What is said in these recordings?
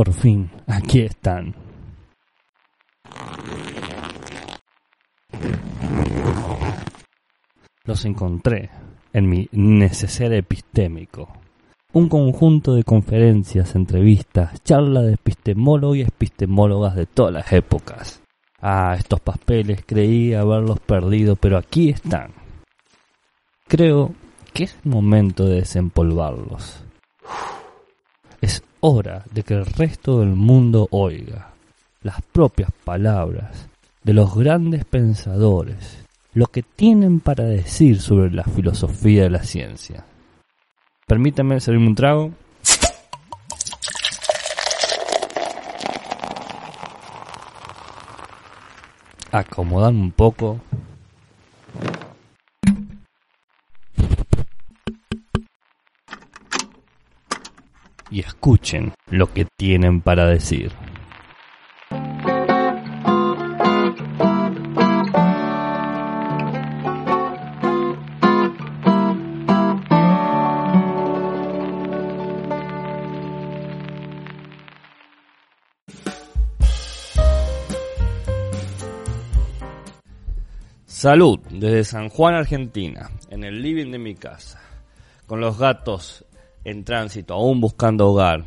Por fin, aquí están. Los encontré en mi neceser epistémico. Un conjunto de conferencias, entrevistas, charlas de epistemólogos y epistemólogas de todas las épocas. Ah, estos papeles creí haberlos perdido, pero aquí están. Creo que es momento de desempolvarlos. Es hora de que el resto del mundo oiga las propias palabras de los grandes pensadores, lo que tienen para decir sobre la filosofía de la ciencia. Permítame servirme un trago. Acomodarme un poco. Y escuchen lo que tienen para decir. Salud, desde San Juan, Argentina, en el living de mi casa, con los gatos en tránsito, aún buscando hogar,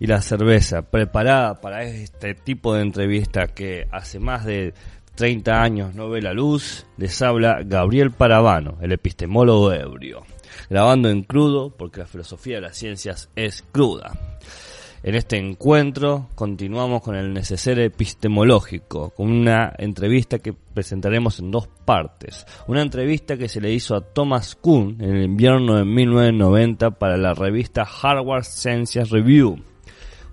y la cerveza preparada para este tipo de entrevista que hace más de 30 años no ve la luz, les habla Gabriel Paravano, el epistemólogo ebrio, grabando en crudo porque la filosofía de las ciencias es cruda. En este encuentro continuamos con el neceser epistemológico, con una entrevista que presentaremos en dos partes. Una entrevista que se le hizo a Thomas Kuhn en el invierno de 1990 para la revista Harvard Sciences Review.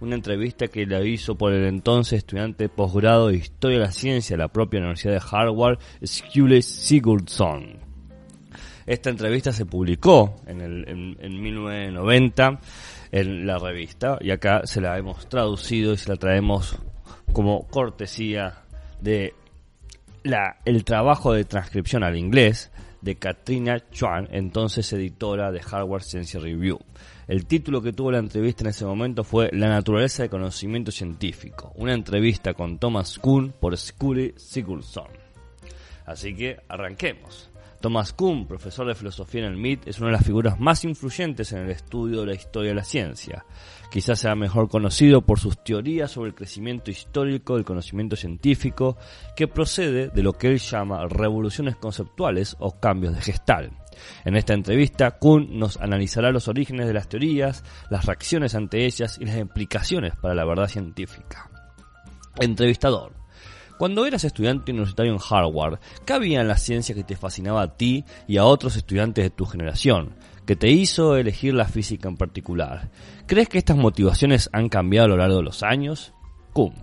Una entrevista que la hizo por el entonces estudiante de posgrado de Historia de la Ciencia de la propia Universidad de Harvard, Skule Sigurdsson. Esta entrevista se publicó en, el, en 1990 en la revista y acá se la hemos traducido y se la traemos como cortesía de la, el trabajo de transcripción al inglés de Katrina Chuan, entonces editora de Harvard Science Review. El título que tuvo la entrevista en ese momento fue La naturaleza del conocimiento científico, una entrevista con Thomas Kuhn por Scully Sigurdsson. Así que arranquemos. Thomas Kuhn, profesor de filosofía en el MIT, es una de las figuras más influyentes en el estudio de la historia de la ciencia. Quizás sea mejor conocido por sus teorías sobre el crecimiento histórico del conocimiento científico, que procede de lo que él llama revoluciones conceptuales o cambios de gestal. En esta entrevista, Kuhn nos analizará los orígenes de las teorías, las reacciones ante ellas y las implicaciones para la verdad científica. Entrevistador. Cuando eras estudiante universitario en Harvard, ¿qué había en la ciencia que te fascinaba a ti y a otros estudiantes de tu generación? que te hizo elegir la física en particular? ¿Crees que estas motivaciones han cambiado a lo largo de los años? Cum.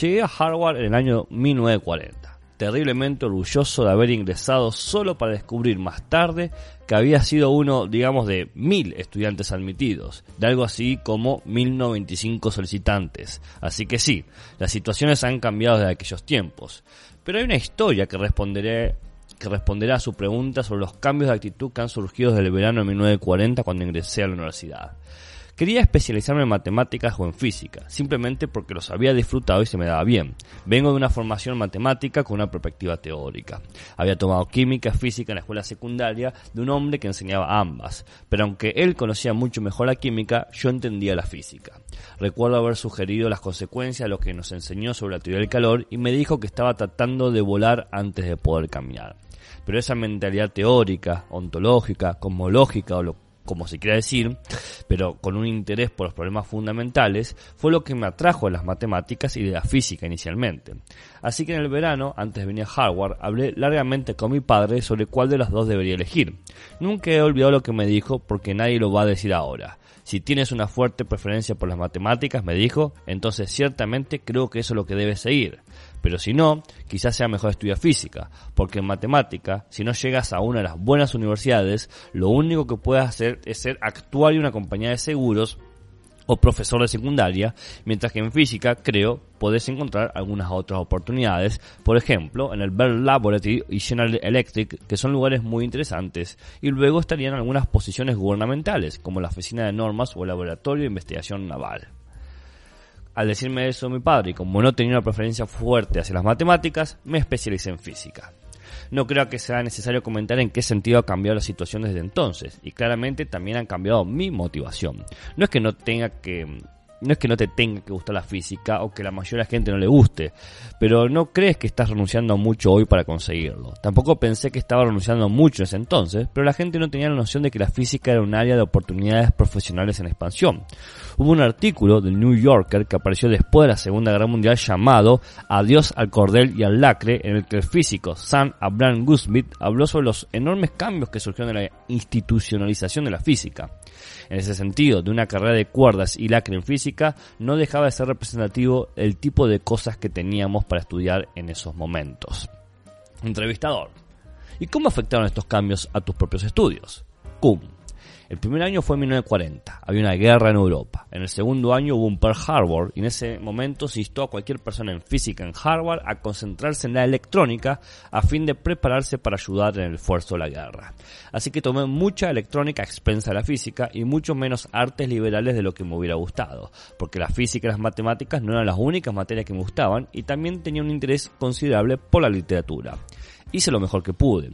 Llegué a Harvard en el año 1940, terriblemente orgulloso de haber ingresado solo para descubrir más tarde que había sido uno, digamos, de mil estudiantes admitidos, de algo así como 1095 solicitantes. Así que sí, las situaciones han cambiado desde aquellos tiempos. Pero hay una historia que responderé que responderá a su pregunta sobre los cambios de actitud que han surgido desde el verano de 1940 cuando ingresé a la universidad. Quería especializarme en matemáticas o en física, simplemente porque los había disfrutado y se me daba bien. Vengo de una formación matemática con una perspectiva teórica. Había tomado química, física en la escuela secundaria de un hombre que enseñaba ambas, pero aunque él conocía mucho mejor la química, yo entendía la física. Recuerdo haber sugerido las consecuencias de lo que nos enseñó sobre la teoría del calor y me dijo que estaba tratando de volar antes de poder caminar. Pero esa mentalidad teórica, ontológica, cosmológica o lo como se quiera decir, pero con un interés por los problemas fundamentales, fue lo que me atrajo de las matemáticas y de la física inicialmente. Así que en el verano, antes de venir a Harvard, hablé largamente con mi padre sobre cuál de las dos debería elegir. Nunca he olvidado lo que me dijo porque nadie lo va a decir ahora. Si tienes una fuerte preferencia por las matemáticas, me dijo, entonces ciertamente creo que eso es lo que debes seguir. Pero si no, quizás sea mejor estudiar física, porque en matemática, si no llegas a una de las buenas universidades, lo único que puedes hacer es ser actuario en una compañía de seguros o profesor de secundaria, mientras que en física, creo, podés encontrar algunas otras oportunidades, por ejemplo, en el Bell Laboratory y General Electric, que son lugares muy interesantes, y luego estarían algunas posiciones gubernamentales, como la Oficina de Normas o el Laboratorio de Investigación Naval. Al decirme eso mi padre, y como no tenía una preferencia fuerte hacia las matemáticas, me especialicé en física. No creo que sea necesario comentar en qué sentido ha cambiado la situación desde entonces, y claramente también han cambiado mi motivación. No es que no tenga que no es que no te tenga que gustar la física o que la mayoría de la gente no le guste, pero no crees que estás renunciando mucho hoy para conseguirlo. Tampoco pensé que estaba renunciando mucho en ese entonces, pero la gente no tenía la noción de que la física era un área de oportunidades profesionales en expansión. Hubo un artículo del New Yorker que apareció después de la Segunda Guerra Mundial llamado Adiós al cordel y al lacre, en el que el físico Sam Abraham Gusmith habló sobre los enormes cambios que surgieron de la institucionalización de la física. En ese sentido, de una carrera de cuerdas y lacre en física, no dejaba de ser representativo el tipo de cosas que teníamos para estudiar en esos momentos. Entrevistador. ¿Y cómo afectaron estos cambios a tus propios estudios? Cum. El primer año fue en 1940, había una guerra en Europa. En el segundo año hubo un Pearl Harbor y en ese momento se instó a cualquier persona en física en Harvard a concentrarse en la electrónica a fin de prepararse para ayudar en el esfuerzo de la guerra. Así que tomé mucha electrónica a expensa de la física y mucho menos artes liberales de lo que me hubiera gustado, porque la física y las matemáticas no eran las únicas materias que me gustaban y también tenía un interés considerable por la literatura. Hice lo mejor que pude,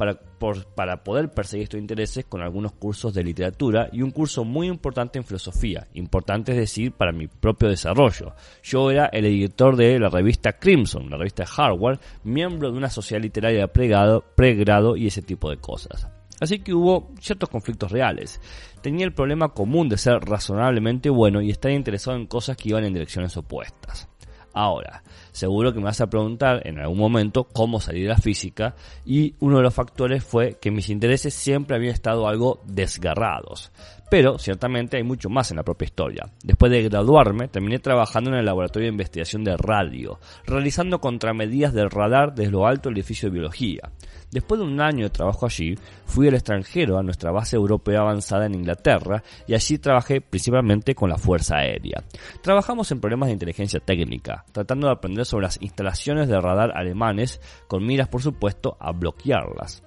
para, poder perseguir estos intereses con algunos cursos de literatura y un curso muy importante en filosofía, importante es decir, para mi propio desarrollo. Yo era el editor de la revista Crimson, la revista Harvard, miembro de una sociedad literaria de pregrado y ese tipo de cosas. Así que hubo ciertos conflictos reales. Tenía el problema común de ser razonablemente bueno y estar interesado en cosas que iban en direcciones opuestas. Ahora, seguro que me vas a preguntar en algún momento cómo salir de la física y uno de los factores fue que mis intereses siempre habían estado algo desgarrados. Pero ciertamente hay mucho más en la propia historia. Después de graduarme, terminé trabajando en el laboratorio de investigación de radio, realizando contramedidas del radar desde lo alto del edificio de biología. Después de un año de trabajo allí, fui al extranjero a nuestra base europea avanzada en Inglaterra y allí trabajé principalmente con la Fuerza Aérea. Trabajamos en problemas de inteligencia técnica, tratando de aprender sobre las instalaciones de radar alemanes, con miras por supuesto a bloquearlas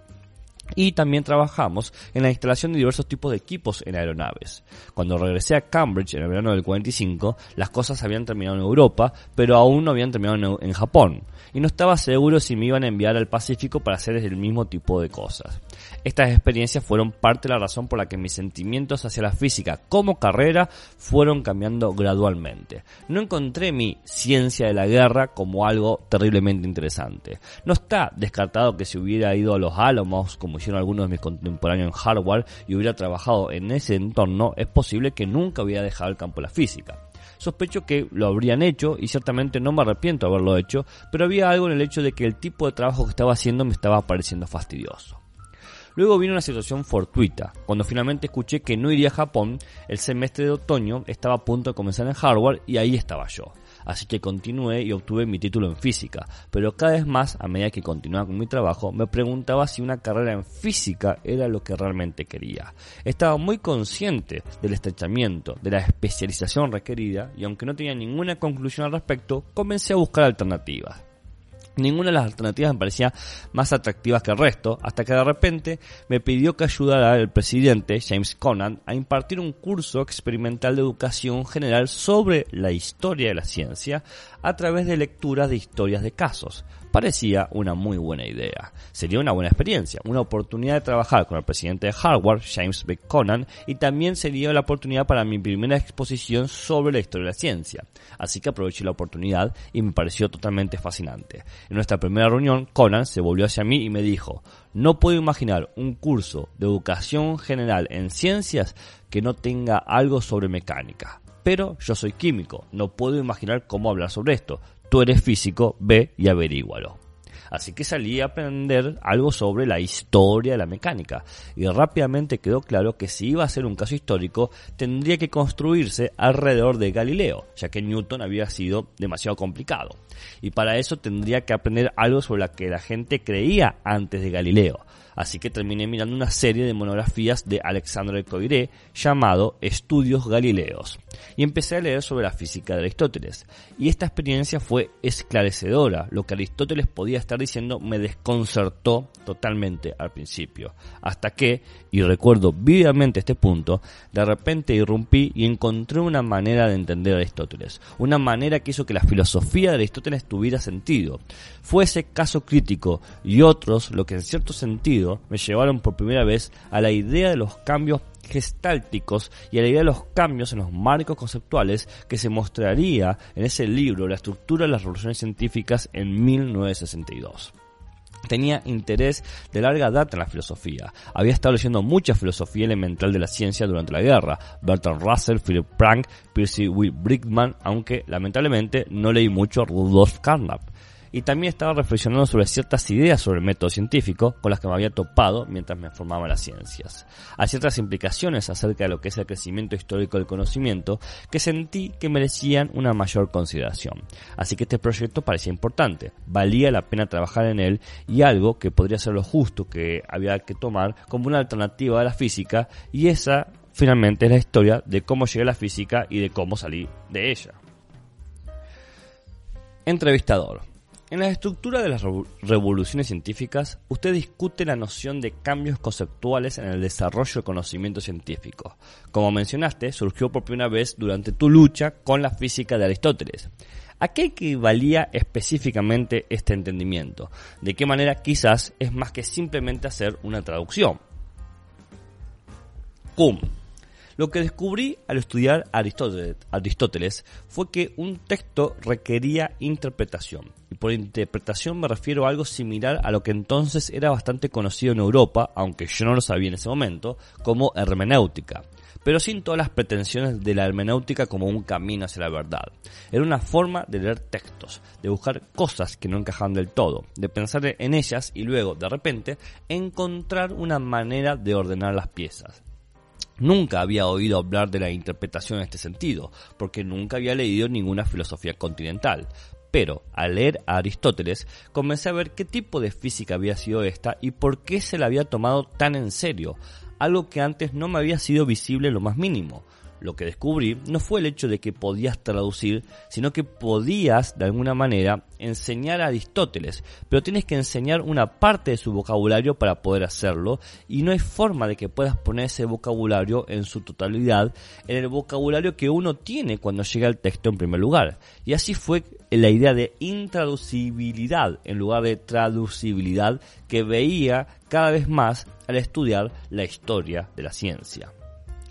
y también trabajamos en la instalación de diversos tipos de equipos en aeronaves. Cuando regresé a Cambridge en el verano del 45, las cosas habían terminado en Europa, pero aún no habían terminado en, Japón, y no estaba seguro si me iban a enviar al Pacífico para hacer el mismo tipo de cosas. Estas experiencias fueron parte de la razón por la que mis sentimientos hacia la física como carrera fueron cambiando gradualmente. No encontré mi ciencia de la guerra como algo terriblemente interesante. No está descartado que si hubiera ido a los Álamos como hicieron algunos de mis contemporáneos en hardware y hubiera trabajado en ese entorno, es posible que nunca hubiera dejado el campo de la física. Sospecho que lo habrían hecho y ciertamente no me arrepiento de haberlo hecho, pero había algo en el hecho de que el tipo de trabajo que estaba haciendo me estaba pareciendo fastidioso. Luego vino una situación fortuita. Cuando finalmente escuché que no iría a Japón, el semestre de otoño estaba a punto de comenzar en Harvard y ahí estaba yo así que continué y obtuve mi título en física, pero cada vez más, a medida que continuaba con mi trabajo, me preguntaba si una carrera en física era lo que realmente quería. Estaba muy consciente del estrechamiento, de la especialización requerida, y aunque no tenía ninguna conclusión al respecto, comencé a buscar alternativas. Ninguna de las alternativas me parecía más atractivas que el resto, hasta que de repente me pidió que ayudara al presidente, James Conant, a impartir un curso experimental de educación general sobre la historia de la ciencia a través de lecturas de historias de casos. Parecía una muy buena idea. Sería una buena experiencia, una oportunidad de trabajar con el presidente de Harvard, James B. Conan, y también sería la oportunidad para mi primera exposición sobre la historia de la ciencia. Así que aproveché la oportunidad y me pareció totalmente fascinante. En nuestra primera reunión, Conan se volvió hacia mí y me dijo, no puedo imaginar un curso de educación general en ciencias que no tenga algo sobre mecánica. Pero yo soy químico, no puedo imaginar cómo hablar sobre esto. Tú eres físico, ve y averígualo. Así que salí a aprender algo sobre la historia de la mecánica y rápidamente quedó claro que si iba a ser un caso histórico tendría que construirse alrededor de Galileo, ya que Newton había sido demasiado complicado. Y para eso tendría que aprender algo sobre lo que la gente creía antes de Galileo. Así que terminé mirando una serie de monografías de Alexandre Coiré llamado Estudios Galileos y empecé a leer sobre la física de Aristóteles. Y esta experiencia fue esclarecedora. Lo que Aristóteles podía estar diciendo me desconcertó totalmente al principio. Hasta que, y recuerdo vivamente este punto, de repente irrumpí y encontré una manera de entender a Aristóteles. Una manera que hizo que la filosofía de Aristóteles tuviera sentido. Fue ese caso crítico y otros lo que en cierto sentido me llevaron por primera vez a la idea de los cambios gestálticos y a la idea de los cambios en los marcos conceptuales que se mostraría en ese libro La estructura de las revoluciones científicas en 1962 tenía interés de larga data en la filosofía. Había estado leyendo mucha filosofía elemental de la ciencia durante la guerra. Bertrand Russell, Philip Planck, Percy Will Brickman, aunque lamentablemente no leí mucho Rudolf Carnap y también estaba reflexionando sobre ciertas ideas sobre el método científico con las que me había topado mientras me formaba en las ciencias. Hay ciertas implicaciones acerca de lo que es el crecimiento histórico del conocimiento que sentí que merecían una mayor consideración. Así que este proyecto parecía importante, valía la pena trabajar en él y algo que podría ser lo justo que había que tomar como una alternativa a la física y esa finalmente es la historia de cómo llegué a la física y de cómo salí de ella. Entrevistador. En la estructura de las revoluciones científicas, usted discute la noción de cambios conceptuales en el desarrollo del conocimiento científico. Como mencionaste, surgió por primera vez durante tu lucha con la física de Aristóteles. ¿A qué equivalía específicamente este entendimiento? ¿De qué manera quizás es más que simplemente hacer una traducción? Cum. Lo que descubrí al estudiar Aristóteles, fue que un texto requería interpretación. Por interpretación me refiero a algo similar a lo que entonces era bastante conocido en Europa, aunque yo no lo sabía en ese momento, como hermenéutica pero sin todas las pretensiones de la hermenéutica como un camino hacia la verdad. Era una forma de leer textos, de buscar cosas que no encajaban del todo, de pensar en ellas y luego, de repente, encontrar una manera de ordenar las piezas. Nunca había oído hablar de la interpretación en este sentido, porque nunca había leído ninguna filosofía continental. Pero al leer a Aristóteles comencé a ver qué tipo de física había sido esta y por qué se la había tomado tan en serio, algo que antes no me había sido visible lo más mínimo. Lo que descubrí no fue el hecho de que podías traducir, sino que podías, de alguna manera, enseñar a Aristóteles, pero tienes que enseñar una parte de su vocabulario para poder hacerlo, y no hay forma de que puedas poner ese vocabulario en su totalidad en el vocabulario que uno tiene cuando llega al texto en primer lugar. Y así fue la idea de intraducibilidad en lugar de traducibilidad que veía cada vez más al estudiar la historia de la ciencia.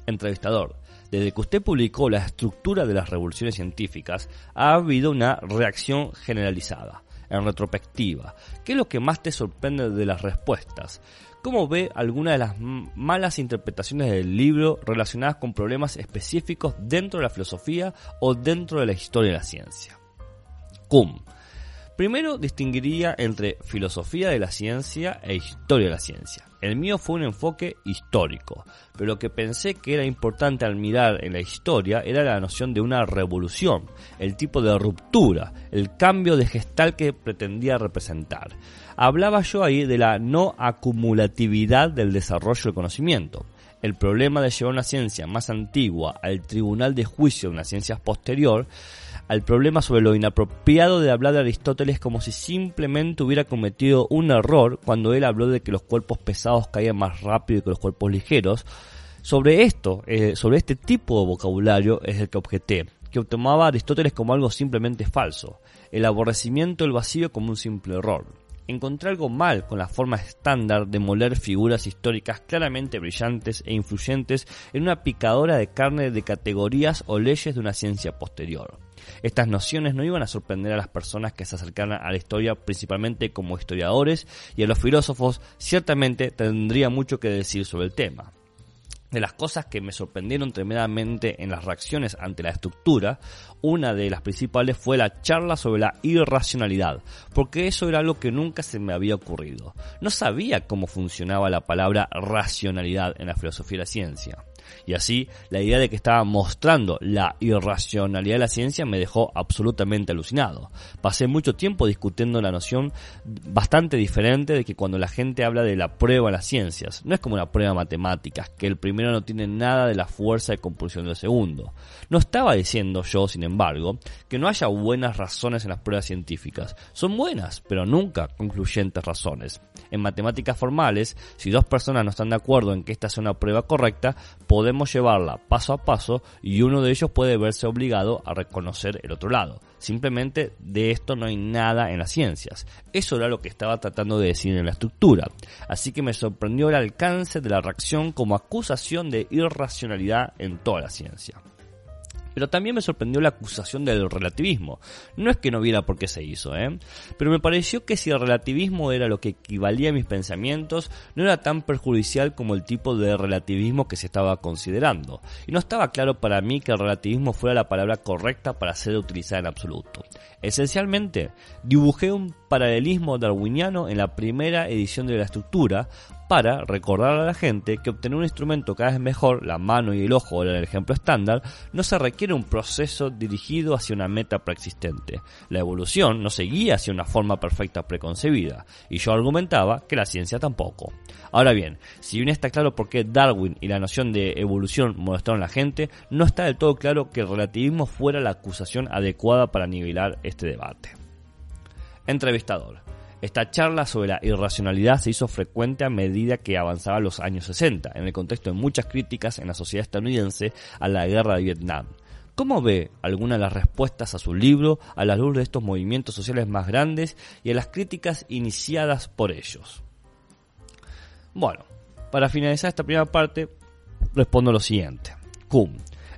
Entrevistador. Desde que usted publicó la estructura de las revoluciones científicas, ha habido una reacción generalizada, en retrospectiva. ¿Qué es lo que más te sorprende de las respuestas? ¿Cómo ve alguna de las malas interpretaciones del libro relacionadas con problemas específicos dentro de la filosofía o dentro de la historia de la ciencia? Cum. Primero distinguiría entre filosofía de la ciencia e historia de la ciencia. El mío fue un enfoque histórico, pero lo que pensé que era importante al mirar en la historia era la noción de una revolución, el tipo de ruptura, el cambio de gestal que pretendía representar. Hablaba yo ahí de la no acumulatividad del desarrollo del conocimiento. El problema de llevar una ciencia más antigua al tribunal de juicio de una ciencia posterior al problema sobre lo inapropiado de hablar de Aristóteles como si simplemente hubiera cometido un error cuando él habló de que los cuerpos pesados caían más rápido que los cuerpos ligeros. Sobre esto, eh, sobre este tipo de vocabulario es el que objeté. que tomaba Aristóteles como algo simplemente falso, el aborrecimiento del vacío como un simple error. Encontré algo mal con la forma estándar de moler figuras históricas claramente brillantes e influyentes en una picadora de carne de categorías o leyes de una ciencia posterior. Estas nociones no iban a sorprender a las personas que se acercaran a la historia principalmente como historiadores y a los filósofos ciertamente tendría mucho que decir sobre el tema de las cosas que me sorprendieron tremendamente en las reacciones ante la estructura, una de las principales fue la charla sobre la irracionalidad, porque eso era algo que nunca se me había ocurrido. No sabía cómo funcionaba la palabra racionalidad en la filosofía de la ciencia. Y así, la idea de que estaba mostrando la irracionalidad de la ciencia me dejó absolutamente alucinado. Pasé mucho tiempo discutiendo la noción bastante diferente de que cuando la gente habla de la prueba en las ciencias, no es como una prueba matemática, que el primero no tiene nada de la fuerza de compulsión del segundo. No estaba diciendo yo, sin embargo, que no haya buenas razones en las pruebas científicas. Son buenas, pero nunca concluyentes razones. En matemáticas formales, si dos personas no están de acuerdo en que esta sea una prueba correcta, llevarla paso a paso y uno de ellos puede verse obligado a reconocer el otro lado. Simplemente de esto no hay nada en las ciencias. Eso era lo que estaba tratando de decir en la estructura. Así que me sorprendió el alcance de la reacción como acusación de irracionalidad en toda la ciencia. Pero también me sorprendió la acusación del relativismo. No es que no viera por qué se hizo, ¿eh? Pero me pareció que si el relativismo era lo que equivalía a mis pensamientos, no era tan perjudicial como el tipo de relativismo que se estaba considerando. Y no estaba claro para mí que el relativismo fuera la palabra correcta para ser utilizada en absoluto. Esencialmente, dibujé un paralelismo darwiniano en la primera edición de la estructura para recordar a la gente que obtener un instrumento cada vez mejor, la mano y el ojo el ejemplo estándar, no se requiere un proceso dirigido hacia una meta preexistente. La evolución no seguía hacia una forma perfecta preconcebida, y yo argumentaba que la ciencia tampoco. Ahora bien, si bien está claro por qué Darwin y la noción de evolución molestaron a la gente, no está del todo claro que el relativismo fuera la acusación adecuada para nivelar este debate. Entrevistador. Esta charla sobre la irracionalidad se hizo frecuente a medida que avanzaban los años 60, en el contexto de muchas críticas en la sociedad estadounidense a la guerra de Vietnam. ¿Cómo ve alguna de las respuestas a su libro a la luz de estos movimientos sociales más grandes y a las críticas iniciadas por ellos? Bueno, para finalizar esta primera parte, respondo lo siguiente.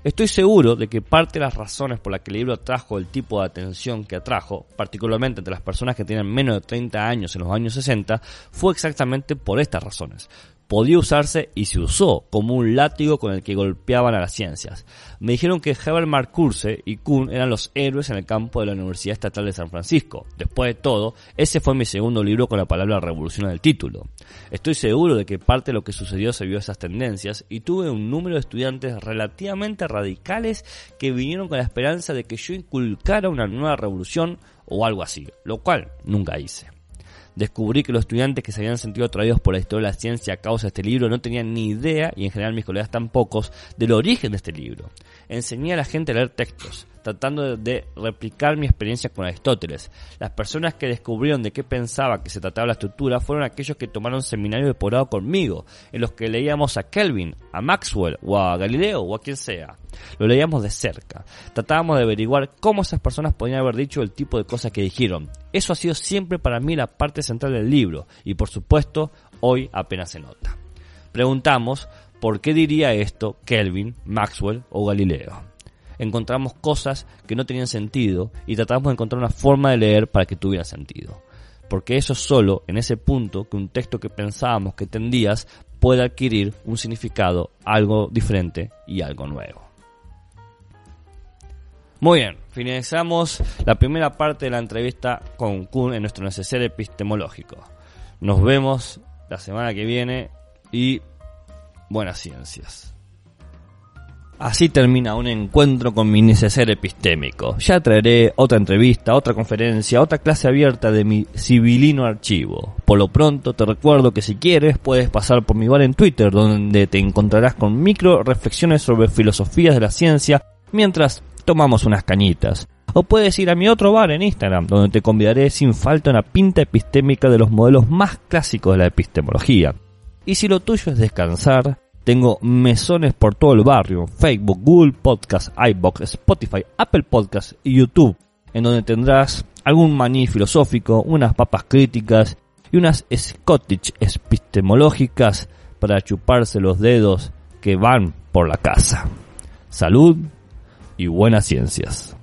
Estoy seguro de que parte de las razones por las que el libro atrajo el tipo de atención que atrajo, particularmente entre las personas que tienen menos de 30 años en los años 60, fue exactamente por estas razones podía usarse y se usó como un látigo con el que golpeaban a las ciencias. Me dijeron que Herbert Marcuse y Kuhn eran los héroes en el campo de la Universidad Estatal de San Francisco. Después de todo, ese fue mi segundo libro con la palabra revolución en el título. Estoy seguro de que parte de lo que sucedió se vio esas tendencias y tuve un número de estudiantes relativamente radicales que vinieron con la esperanza de que yo inculcara una nueva revolución o algo así, lo cual nunca hice descubrí que los estudiantes que se habían sentido atraídos por la historia de la ciencia a causa de este libro no tenían ni idea, y en general mis colegas tampoco, del origen de este libro. Enseñé a la gente a leer textos, tratando de replicar mi experiencia con Aristóteles. Las personas que descubrieron de qué pensaba que se trataba la estructura fueron aquellos que tomaron seminario de posgrado conmigo, en los que leíamos a Kelvin, a Maxwell o a Galileo o a quien sea. Lo leíamos de cerca. Tratábamos de averiguar cómo esas personas podían haber dicho el tipo de cosas que dijeron. Eso ha sido siempre para mí la parte central del libro y por supuesto hoy apenas se nota. Preguntamos por qué diría esto Kelvin, Maxwell o Galileo encontramos cosas que no tenían sentido y tratamos de encontrar una forma de leer para que tuviera sentido. Porque eso es solo en ese punto que un texto que pensábamos que tendías puede adquirir un significado algo diferente y algo nuevo. Muy bien, finalizamos la primera parte de la entrevista con Kuhn en nuestro necesario epistemológico. Nos vemos la semana que viene y buenas ciencias. Así termina un encuentro con mi neceser epistémico. Ya traeré otra entrevista, otra conferencia, otra clase abierta de mi civilino archivo. Por lo pronto te recuerdo que si quieres puedes pasar por mi bar en Twitter donde te encontrarás con micro reflexiones sobre filosofías de la ciencia mientras tomamos unas cañitas. O puedes ir a mi otro bar en Instagram donde te convidaré sin falta una pinta epistémica de los modelos más clásicos de la epistemología. Y si lo tuyo es descansar, Tengo mesones por todo el barrio, Facebook, Google Podcast, iBox, Spotify, Apple Podcast y YouTube, en donde tendrás algún maní filosófico, unas papas críticas y unas Scottish epistemológicas para chuparse los dedos que van por la casa. Salud y buenas ciencias.